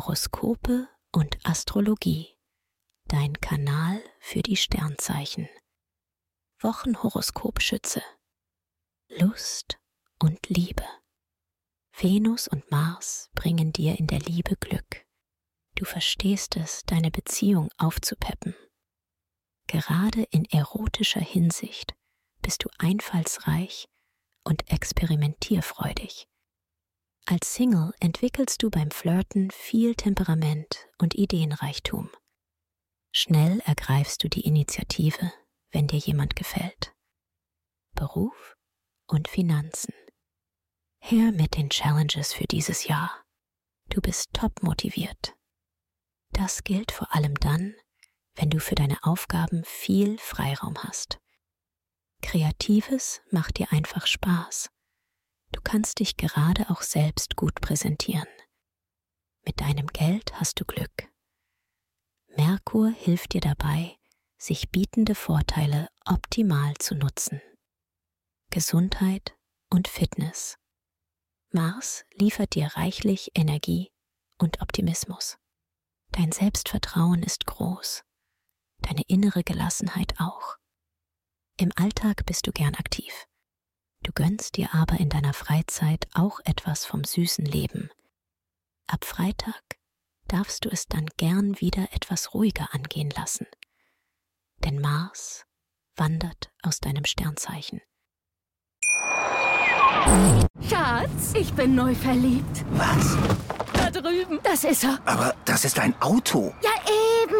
Horoskope und Astrologie. Dein Kanal für die Sternzeichen. Wochenhoroskop Schütze. Lust und Liebe. Venus und Mars bringen dir in der Liebe Glück. Du verstehst es, deine Beziehung aufzupeppen. Gerade in erotischer Hinsicht bist du einfallsreich und experimentierfreudig. Als Single entwickelst du beim Flirten viel Temperament und Ideenreichtum. Schnell ergreifst du die Initiative, wenn dir jemand gefällt. Beruf und Finanzen. Her mit den Challenges für dieses Jahr. Du bist top motiviert. Das gilt vor allem dann, wenn du für deine Aufgaben viel Freiraum hast. Kreatives macht dir einfach Spaß Du kannst dich gerade auch selbst gut präsentieren. Mit deinem Geld hast du Glück. Merkur hilft dir dabei, sich bietende Vorteile optimal zu nutzen. Gesundheit und Fitness. Mars liefert dir reichlich Energie und Optimismus. Dein Selbstvertrauen ist groß, deine innere Gelassenheit auch. Im Alltag bist du gern aktiv. Du gönnst dir aber in deiner Freizeit auch etwas vom süßen Leben. Ab Freitag darfst du es dann gern wieder etwas ruhiger angehen lassen. Denn Mars wandert aus deinem Sternzeichen. Schatz, ich bin neu verliebt. Was? Da drüben. Das ist er. Aber das ist ein Auto. Ja, eben.